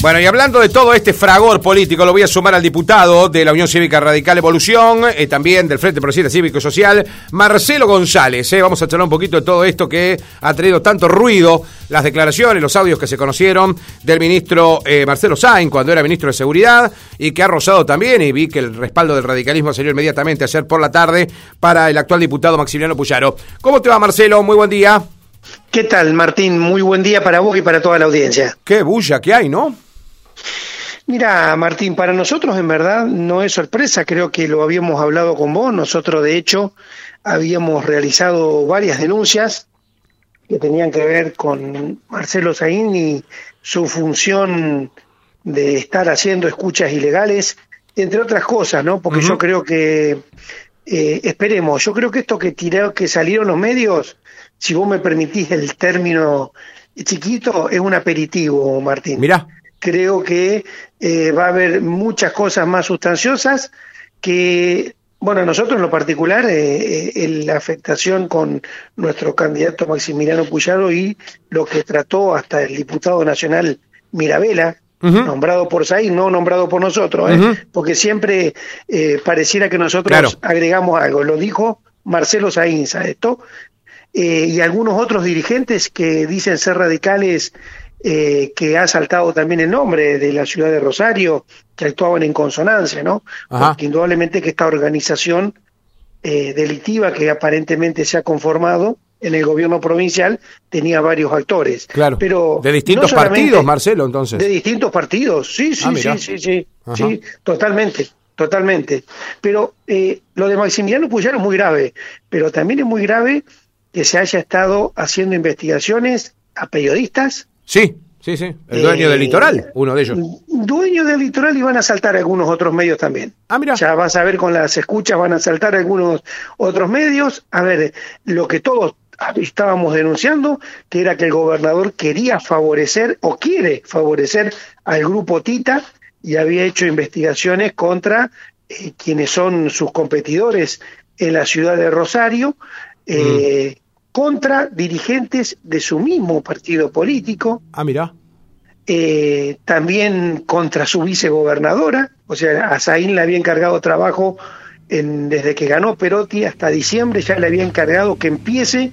Bueno, y hablando de todo este fragor político, lo voy a sumar al diputado de la Unión Cívica Radical Evolución, eh, también del Frente Progresista Cívico y Social, Marcelo González. Eh. Vamos a charlar un poquito de todo esto que ha traído tanto ruido, las declaraciones, los audios que se conocieron del ministro eh, Marcelo Sain cuando era ministro de Seguridad y que ha rozado también, y vi que el respaldo del radicalismo salió inmediatamente ayer por la tarde para el actual diputado Maximiliano Puyaro. ¿Cómo te va, Marcelo? Muy buen día. ¿Qué tal, Martín? Muy buen día para vos y para toda la audiencia. Qué bulla que hay, ¿no? Mira, Martín, para nosotros en verdad no es sorpresa, creo que lo habíamos hablado con vos, nosotros de hecho habíamos realizado varias denuncias que tenían que ver con Marcelo Saín y su función de estar haciendo escuchas ilegales, entre otras cosas, ¿no? Porque yo creo que, eh, esperemos, yo creo que esto que tiró, que salieron los medios, si vos me permitís el término chiquito, es un aperitivo, Martín. Mira creo que eh, va a haber muchas cosas más sustanciosas que, bueno, nosotros en lo particular, eh, eh, la afectación con nuestro candidato Maximiliano Puyaro y lo que trató hasta el diputado nacional Mirabela, nombrado por Saín, no nombrado por nosotros, porque siempre pareciera que nosotros agregamos algo. Lo dijo Marcelo Sainz a esto, y algunos otros dirigentes que dicen ser radicales eh, que ha saltado también el nombre de la ciudad de Rosario, que actuaban en consonancia, ¿no? Porque indudablemente que esta organización eh, delictiva que aparentemente se ha conformado en el gobierno provincial tenía varios actores. Claro. Pero de distintos partidos, Marcelo, entonces. De distintos partidos, sí, sí, ah, sí, sí, sí, totalmente, totalmente. Pero eh, lo de Maximiliano Puyaro es muy grave, pero también es muy grave que se haya estado haciendo investigaciones a periodistas, Sí, sí, sí. El dueño del eh, litoral, uno de ellos. Dueño del litoral y van a saltar algunos otros medios también. Ah, mira. Ya vas a ver con las escuchas, van a saltar algunos otros medios. A ver, lo que todos estábamos denunciando, que era que el gobernador quería favorecer o quiere favorecer al grupo Tita y había hecho investigaciones contra eh, quienes son sus competidores en la ciudad de Rosario. Eh, mm contra dirigentes de su mismo partido político. Ah, mira. Eh, también contra su vicegobernadora, o sea, a Zain le había encargado trabajo en, desde que ganó Perotti hasta diciembre, ya le había encargado que empiece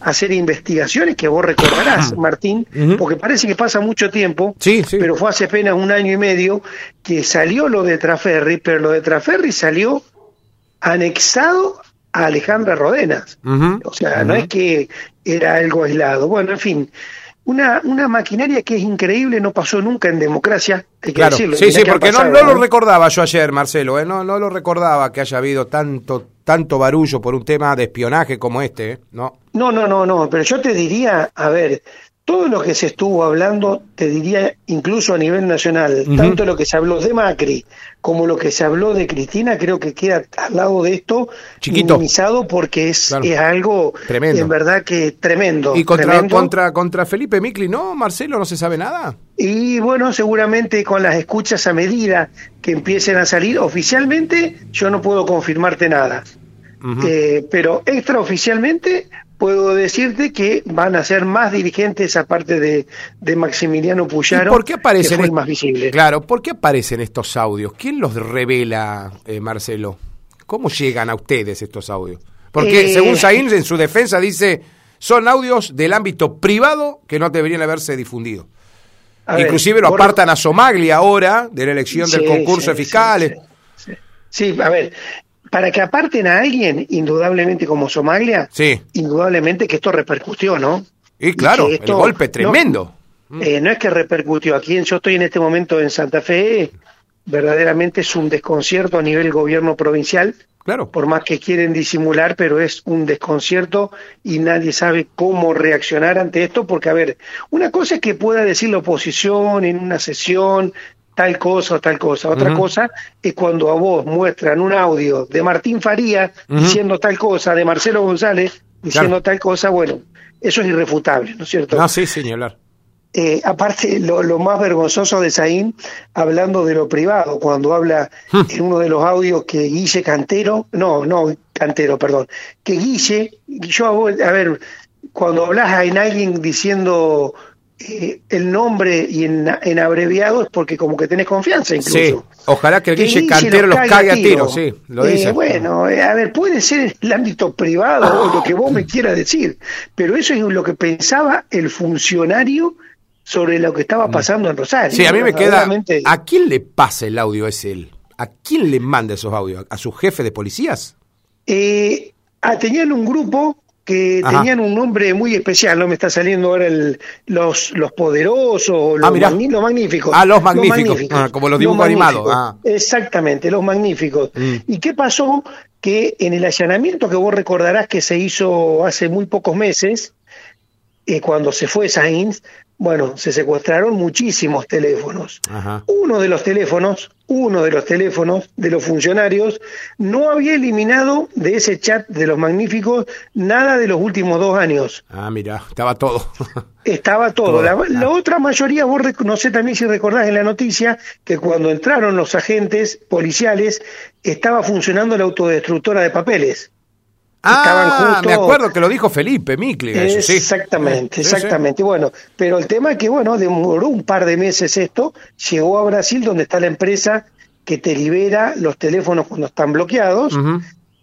a hacer investigaciones que vos recordarás, Martín, porque parece que pasa mucho tiempo, sí, sí. pero fue hace apenas un año y medio que salió lo de Traferri, pero lo de Traferri salió anexado a Alejandra Rodenas. o sea, no es que era algo aislado. Bueno, en fin, una, una maquinaria que es increíble, no pasó nunca en democracia, hay que decirlo. Sí, sí, porque no, no, lo recordaba yo ayer, Marcelo, ¿eh? no, no lo recordaba que haya habido tanto, tanto barullo por un tema de espionaje como este, ¿eh? ¿no? No, no, no, no, pero yo te diría, a ver, todo lo que se estuvo hablando, te diría incluso a nivel nacional, tanto lo que se habló de Macri como lo que se habló de Cristina, creo que queda al lado de esto Chiquito. minimizado porque es, es algo tremendo. en verdad que tremendo. ¿Y contra, contra, contra Felipe Micli no, Marcelo, no se sabe nada? Y bueno, seguramente con las escuchas a medida que empiecen a salir, oficialmente yo no puedo confirmarte nada. Eh, pero extraoficialmente puedo decirte que van a ser más dirigentes aparte de, de Maximiliano Puyaro, por qué aparecen que más visible. Claro, ¿por qué aparecen estos audios? ¿Quién los revela, eh, Marcelo? ¿Cómo llegan a ustedes estos audios? Porque eh, según Sainz en su defensa dice, son audios del ámbito privado que no deberían haberse difundido. Inclusive lo apartan a Somaglia ahora de la elección del concurso de fiscales. Sí, a ver, para que aparten a alguien, indudablemente como Somalia, sí. indudablemente que esto repercutió, ¿no? Y claro, el golpe tremendo. No, eh, no es que repercutió, aquí yo estoy en este momento en Santa Fe, verdaderamente es un desconcierto a nivel gobierno provincial, claro. por más que quieren disimular, pero es un desconcierto y nadie sabe cómo reaccionar ante esto, porque a ver, una cosa es que pueda decir la oposición en una sesión, tal cosa o tal cosa. Otra cosa es cuando a vos muestran un audio de Martín Faría diciendo tal cosa, de Marcelo González diciendo tal cosa, bueno, eso es irrefutable, ¿no es cierto? No, sí, señalar. Eh, aparte, lo, más vergonzoso de Saín, hablando de lo privado, cuando habla hmm. en uno de los audios que Guille Cantero, no, no, Cantero, perdón, que Guille, yo, a ver, cuando hablas en alguien diciendo eh, el nombre y en, en, abreviado es porque como que tenés confianza incluso. Sí, ojalá que el Guille Cantero los cague a tiro, sí, lo eh, dice. bueno, eh, a ver, puede ser el ámbito privado o lo que vos me quieras decir, pero eso es lo que pensaba el funcionario sobre lo que estaba mm. pasando en Rosario. Sí, a mí me queda... ¿A quién le pasa el audio ese él? ¿A quién le manda esos audios? ¿A su jefe de policías? Eh, ah, tenían un grupo que tenían un nombre muy especial, no me está saliendo ahora el, los, los poderosos, los, ah, magníficos. Ah, los magníficos, ah, como los dibujos animados. Ah. Exactamente, los magníficos. Mm. ¿Y qué pasó? Que en el allanamiento que vos recordarás que se hizo hace muy pocos meses, eh, cuando se fue Sainz, bueno, se secuestraron muchísimos teléfonos. Uno de los teléfonos, uno de los teléfonos de los funcionarios no había eliminado de ese chat de los magníficos nada de los últimos dos años. Ah, mira, estaba todo. estaba todo. La, la, otra mayoría, vos no sé también si recordás en la noticia que cuando entraron los agentes policiales estaba funcionando la autodestructora de papeles. Ah, me acuerdo que lo dijo Felipe Micle. Exactamente, exactamente. Bueno, pero el tema es que, bueno, demoró un par de meses esto, llegó a Brasil donde está la empresa que te libera los teléfonos cuando están bloqueados.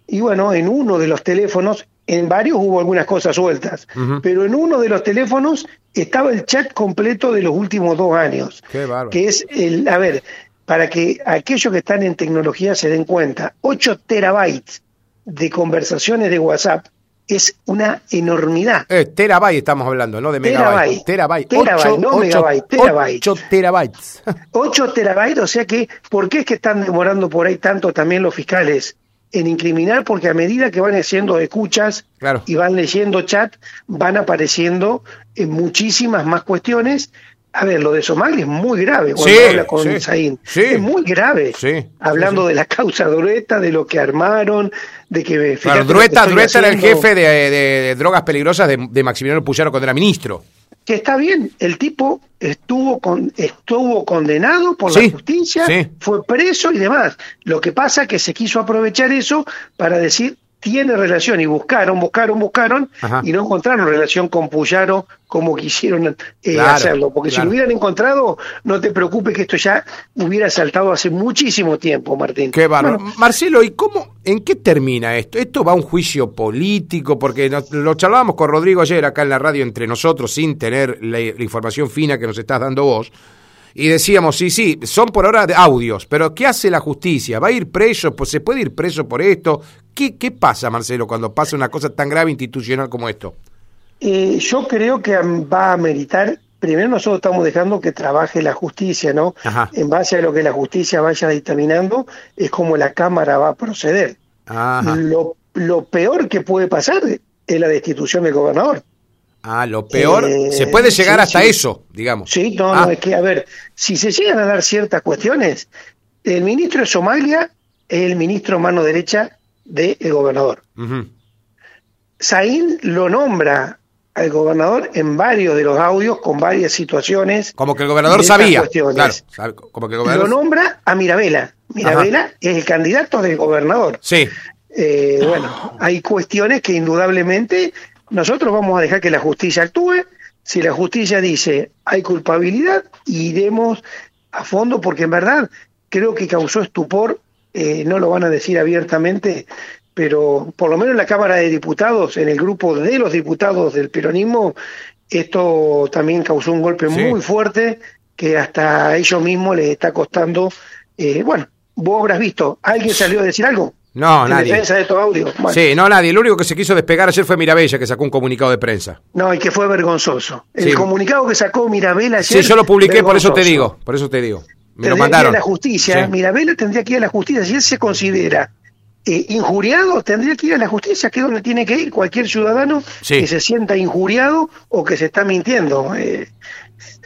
Y bueno, en uno de los teléfonos, en varios hubo algunas cosas sueltas, pero en uno de los teléfonos estaba el chat completo de los últimos dos años. Qué que es el, a ver, para que aquellos que están en tecnología se den cuenta, 8 terabytes de conversaciones de WhatsApp es una enormidad. Eh, terabyte estamos hablando, no de megabytes. Terabyte. Terabyte, no megabyte, terabyte. 8 terabytes. 8 terabytes, o sea que, ¿por qué es que están demorando por ahí tanto también los fiscales en incriminar? Porque a medida que van haciendo escuchas y van leyendo chat, van apareciendo en muchísimas más cuestiones a ver, lo de Somalia es muy grave cuando habla con sí, Es muy grave. Hablando de la causa Drueta, de lo que armaron, de que... Claro, Drueta, era el jefe de, drogas peligrosas de, Maximiliano Puyaro cuando era ministro. Que está bien, el tipo estuvo, con, estuvo condenado por la justicia, fue preso y demás. Lo que pasa es que se quiso aprovechar eso para decir, tiene relación y buscaron, buscaron, buscaron y no encontraron relación con Puyaro como quisieron eh, hacerlo. Porque si lo hubieran encontrado, no te preocupes que esto ya hubiera saltado hace muchísimo tiempo, Martín. Qué bárbaro. Marcelo, ¿y cómo, en qué termina esto? ¿Esto va a un juicio político? Porque lo charlábamos con Rodrigo ayer acá en la radio entre nosotros sin tener la información fina que nos estás dando vos y decíamos, sí, sí, son por ahora audios, pero ¿qué hace la justicia? ¿Va a ir preso? Pues, ¿Se puede ir preso por esto? ¿Qué, qué pasa, Marcelo, cuando pasa una cosa tan grave institucional como esto? Eh, yo creo que va a meritar, primero nosotros estamos dejando que trabaje la justicia, ¿no? En base a lo que la justicia vaya dictaminando, es como la Cámara va a proceder. Lo, lo peor que puede pasar es la destitución del gobernador. Ah, lo peor, se eh, puede llegar hasta eso, digamos. Sí, no, no, ah. es que, a ver, si se llegan a dar ciertas cuestiones, el ministro de Somalia es el ministro mano derecha del gobernador. Uh lo nombra al gobernador en varios de los audios con varias situaciones. Como que el gobernador sabía. Claro, como que el gobernador... Lo nombra a Mirabela. Mirabela es el candidato del gobernador. Sí. Eh, bueno, hay cuestiones que indudablemente nosotros vamos a dejar que la justicia actúe. Si la justicia dice hay culpabilidad, iremos a fondo porque en verdad creo que causó estupor, eh, no lo van a decir abiertamente, pero por lo menos en la Cámara de Diputados, en el grupo de los diputados del peronismo, esto también causó un golpe muy fuerte que hasta a ellos mismos les está costando, eh, bueno, vos habrás visto, ¿alguien salió a decir algo? No, nadie. defensa de estos audios. Sí, no, nadie. El único que se quiso despegar ayer fue Mirabella, que sacó un comunicado de prensa. No, y que fue vergonzoso. El comunicado que sacó Mirabella ayer. Sí, yo lo publiqué, por eso te digo. Por eso te digo. Me lo mandaron. Que ir a la justicia. Mirabella tendría que ir a la justicia. Si él se considera eh, injuriado, tendría que ir a la justicia, que es donde tiene que ir cualquier ciudadano que se sienta injuriado o que se está mintiendo. Eh,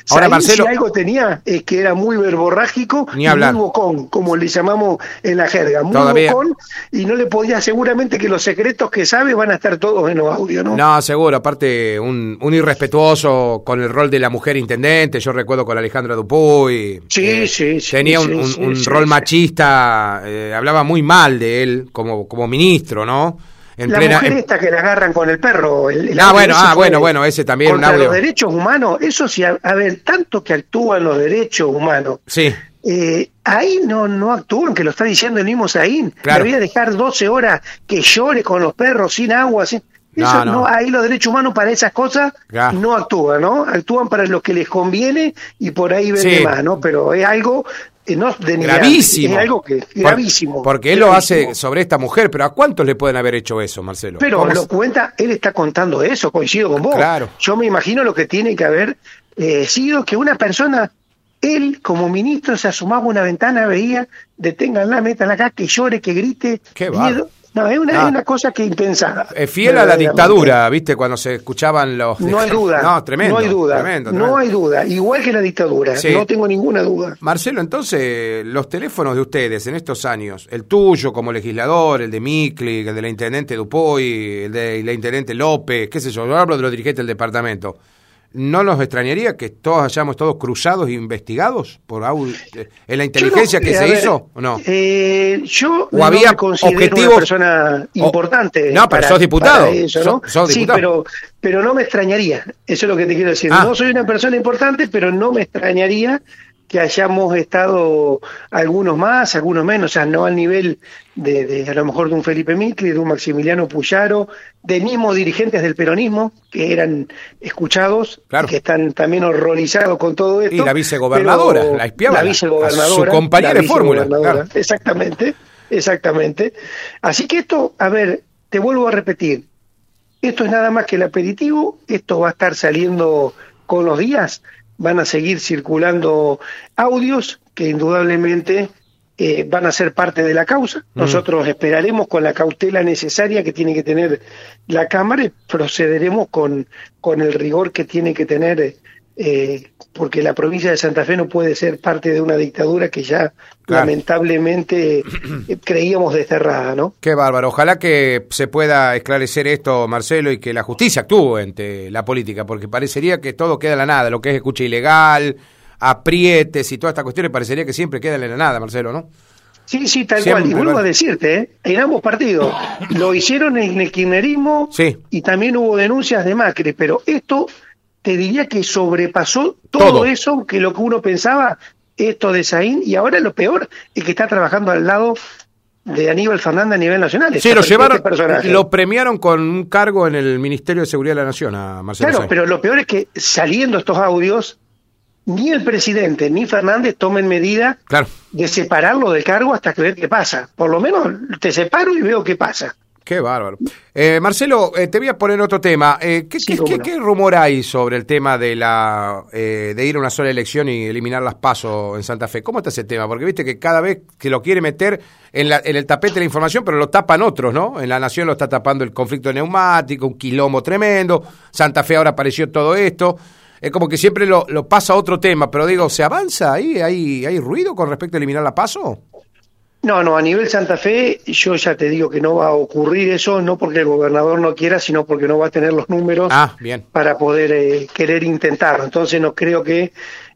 Ahora, Marcelo. Si algo tenía es que era muy verborrágico Ni y muy bocón, como le llamamos en la jerga. Muy bocón y no le podía, seguramente que los secretos que sabe van a estar todos en los audios, ¿no? No, seguro. Aparte, un, irrespetuoso con el rol de la mujer intendente. Yo recuerdo con Alejandra Dupuy. Sí, eh, sí, sí. Tenía un, rol machista. Eh, hablaba muy mal de él como, como ministro, ¿no? En la plena. mujer esta que la agarran con el perro. El, el Ah, bueno, ese ah, bueno, bueno, ese también un Contra audio. los derechos humanos, eso sí, a, a ver, tanto que actúan los derechos humanos, Sí, eh, ahí no, no actúan, que lo está diciendo el mismo Saín. Claro. Debía dejar 12 horas que llore con los perros sin agua. Sin... No, Eso no. no, ahí los derechos humanos para esas cosas Ya. no actúan, ¿no? Actúan para lo que les conviene y por ahí vende Sí. más, ¿no? Pero es algo no denigrante, gravísimo. Es algo que Por- gravísimo. porque él lo hace sobre esta mujer, pero ¿a cuántos le pueden haber hecho eso, Marcelo? Pero ¿Cómo lo es? cuenta, él está contando eso, coincido con vos. Claro. Yo me imagino lo que tiene que haber eh, sido que una persona, él como ministro se asomaba a una ventana, veía, deténganla, métanla acá, que llore, que grite. Qué miedo. No, es una, Ah. es una cosa que impensada. Eh, fiel a la dictadura, ¿viste? Cuando se escuchaban los... No hay duda. No, tremendo. No hay duda. tremendo, No hay duda. Igual que la dictadura. Sí. No tengo ninguna duda. Marcelo, entonces, los teléfonos de ustedes en estos años, el tuyo como legislador, el de Micli, el de la intendente Dupoy, el de la intendente López, qué sé yo, yo hablo de los dirigentes del departamento, ¿no nos extrañaría que todos hayamos todos cruzados e investigados por eh, en la inteligencia no- que se ver, hizo o no? eh, yo ¿O no había me considero objetivos- una persona o- importante. No, pero sos diputado. para eso, ¿no? Sos- sos sí, diputado. pero, pero no me extrañaría. Eso es lo que te quiero decir. Ah. No soy una persona importante, pero no me extrañaría que hayamos estado algunos más, algunos menos, o sea, no al nivel de, de, a lo mejor de un Felipe Micli, de un Maximiliano Puyaro, de mismos dirigentes del peronismo que eran escuchados, Claro. y que están también horrorizados con todo esto. Y la vicegobernadora, la espiaba, la vicegobernadora, su compañera de fórmula, claro. Exactamente, exactamente. Así que esto, a ver, te vuelvo a repetir, esto es nada más que el aperitivo, esto va a estar saliendo con los días, van a seguir circulando audios que indudablemente eh, van a ser parte de la causa. Nosotros esperaremos con la cautela necesaria que tiene que tener la Cámara y procederemos con, con el rigor que tiene que tener, eh, porque la provincia de Santa Fe no puede ser parte de una dictadura que ya Claro. lamentablemente eh, creíamos desterrada, ¿no? Qué bárbaro. Ojalá que se pueda esclarecer esto, Marcelo, y que la justicia actúe ante la política, porque parecería que todo queda en la nada, lo que es escucha ilegal, aprietes y todas estas cuestiones, parecería que siempre quedan en la nada, Marcelo, ¿no? Sí, sí, tal Siempre, cual. Y vuelvo a decirte, ¿eh? en ambos partidos lo hicieron en el kirchnerismo Sí. y también hubo denuncias de Macri, pero esto te diría que sobrepasó todo, Todo. eso que lo que uno pensaba, esto de Saín, y ahora lo peor es que está trabajando al lado de Aníbal Fernández a nivel nacional. Sí, lo llevaron, este lo premiaron con un cargo en el Ministerio de Seguridad de la Nación a Marcelo Claro, pero lo peor es que saliendo estos audios, ni el presidente ni Fernández tomen medida Claro. de separarlo del cargo hasta que ver qué pasa. Por lo menos te separo y veo qué pasa. Qué bárbaro. Eh, Marcelo, eh, te voy a poner otro tema. Eh, ¿qué, Sí, qué- qué- qué rumor hay sobre el tema de la eh, de ir a una sola elección y eliminar las pasos en Santa Fe? ¿Cómo está ese tema? Porque viste que cada vez que lo quiere meter en, la- en el tapete de la información, pero lo tapan otros, ¿no? En la Nación lo está tapando el conflicto neumático, un quilombo tremendo. Santa Fe ahora apareció todo esto. Es como que siempre lo, lo pasa a otro tema, pero digo, ¿se avanza ahí? ¿Hay, ¿Hay ruido con respecto a eliminar la paso? No, no, a nivel Santa Fe, yo ya te digo que no va a ocurrir eso, no porque el gobernador no quiera, sino porque no va a tener los números Ah, bien. para poder eh, querer intentarlo. Entonces no creo que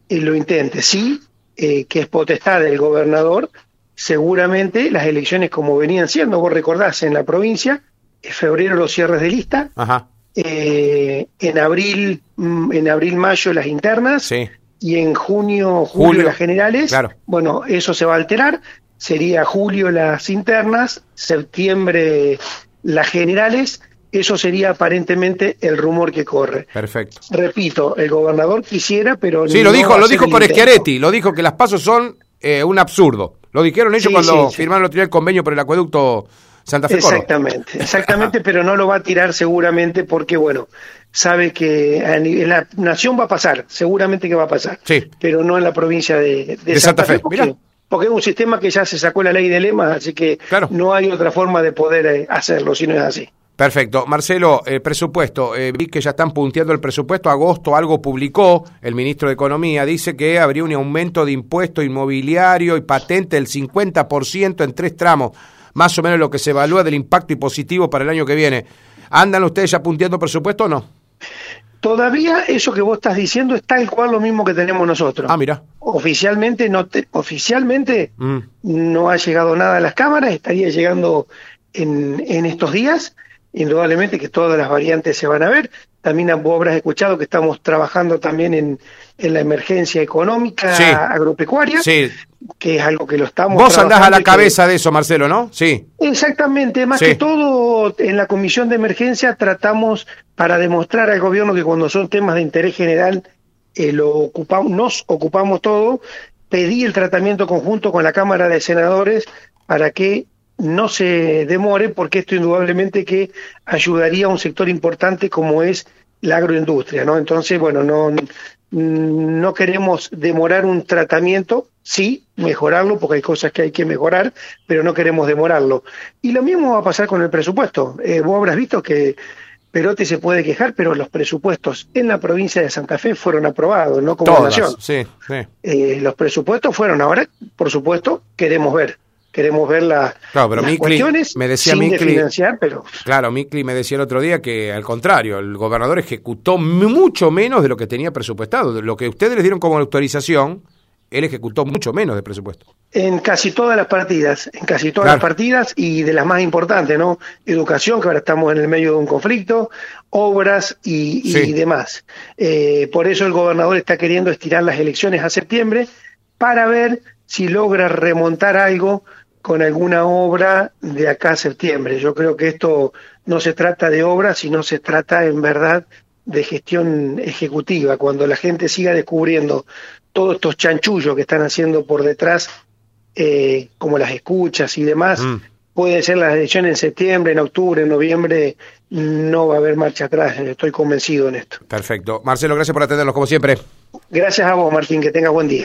eh, lo intente. Sí, eh, que es potestad del gobernador, seguramente las elecciones como venían siendo, vos recordás, en la provincia, en febrero los cierres de lista, Ajá. eh, en abril, mm, en abril, mayo las internas, Sí. y en junio, julio, Julio, las generales. claro. Bueno, eso se va a alterar. Sería julio las internas, septiembre las generales. Eso sería aparentemente el rumor que corre. Perfecto. Repito, el gobernador quisiera, pero Sí, no lo dijo, lo dijo intento. Schiaretti, lo dijo que las pasos son eh, un absurdo. Lo dijeron ellos Sí, cuando sí, sí. firmaron día el convenio por el acueducto Santa Fe. Exactamente, exactamente, pero no lo va a tirar seguramente porque, bueno, sabe que en la nación va a pasar, seguramente que va a pasar, Sí. pero no en la provincia de, De Santa Fe, porque, mirá. Porque es un sistema que ya se sacó la ley de lemas, así que Claro. no hay otra forma de poder eh, hacerlo si no es así. Perfecto. Marcelo, el presupuesto. eh, vi que ya están punteando el presupuesto. Agosto algo publicó el ministro de Economía. Dice que habría un aumento de impuesto inmobiliario y patente del 50% en tres tramos. Más o menos lo que se evalúa del impacto y positivo para el año que viene. ¿Andan ustedes ya punteando presupuesto o no? Todavía eso que vos estás diciendo es tal cual lo mismo que tenemos nosotros. Ah, mira. Oficialmente no te- oficialmente Mm. no ha llegado nada a las cámaras, estaría llegando en, en estos días, indudablemente que todas las variantes se van a ver. También vos habrás escuchado que estamos trabajando también en, en la emergencia económica agropecuaria, que es algo que lo estamos Vos andás a la cabeza de eso, Marcelo, ¿no? Sí. Exactamente, más que todo en la comisión de emergencia tratamos para demostrar al gobierno que cuando son temas de interés general eh, lo ocupamos, nos ocupamos todo, pedí el tratamiento conjunto con la Cámara de Senadores para que no se demore, porque esto indudablemente que ayudaría a un sector importante como es la agroindustria, ¿no? Entonces, bueno, no, no queremos demorar un tratamiento, sí, mejorarlo, porque hay cosas que hay que mejorar, pero no queremos demorarlo. Y lo mismo va a pasar con el presupuesto. Eh, vos habrás visto que Perote se puede quejar, pero los presupuestos en la provincia de Santa Fe fueron aprobados, no como nación. Sí, sí. Eh, los presupuestos fueron. Ahora, por supuesto, queremos ver. Queremos ver la, claro, pero las cuestiones me decía sin financiar, pero... Claro, Micli me decía el otro día que, al contrario, el gobernador ejecutó mucho menos de lo que tenía presupuestado. Lo que ustedes les dieron como autorización él ejecutó mucho menos de presupuesto. En casi todas las partidas, en casi todas las partidas y de las más importantes, ¿no? Educación, que ahora estamos en el medio de un conflicto, obras y, demás. Eh, por eso el gobernador está queriendo estirar las elecciones a septiembre para ver si logra remontar algo con alguna obra de acá a septiembre. Yo creo que esto no se trata de obras, sino se trata en verdad de gestión ejecutiva, cuando la gente siga descubriendo todos estos chanchullos que están haciendo por detrás, eh, como las escuchas y demás, mm. puede ser la elección en septiembre, en octubre, en noviembre, no va a haber marcha atrás, estoy convencido en esto. Perfecto. Marcelo, gracias por atendernos como siempre. Gracias a vos, Martín, que tengas buen día.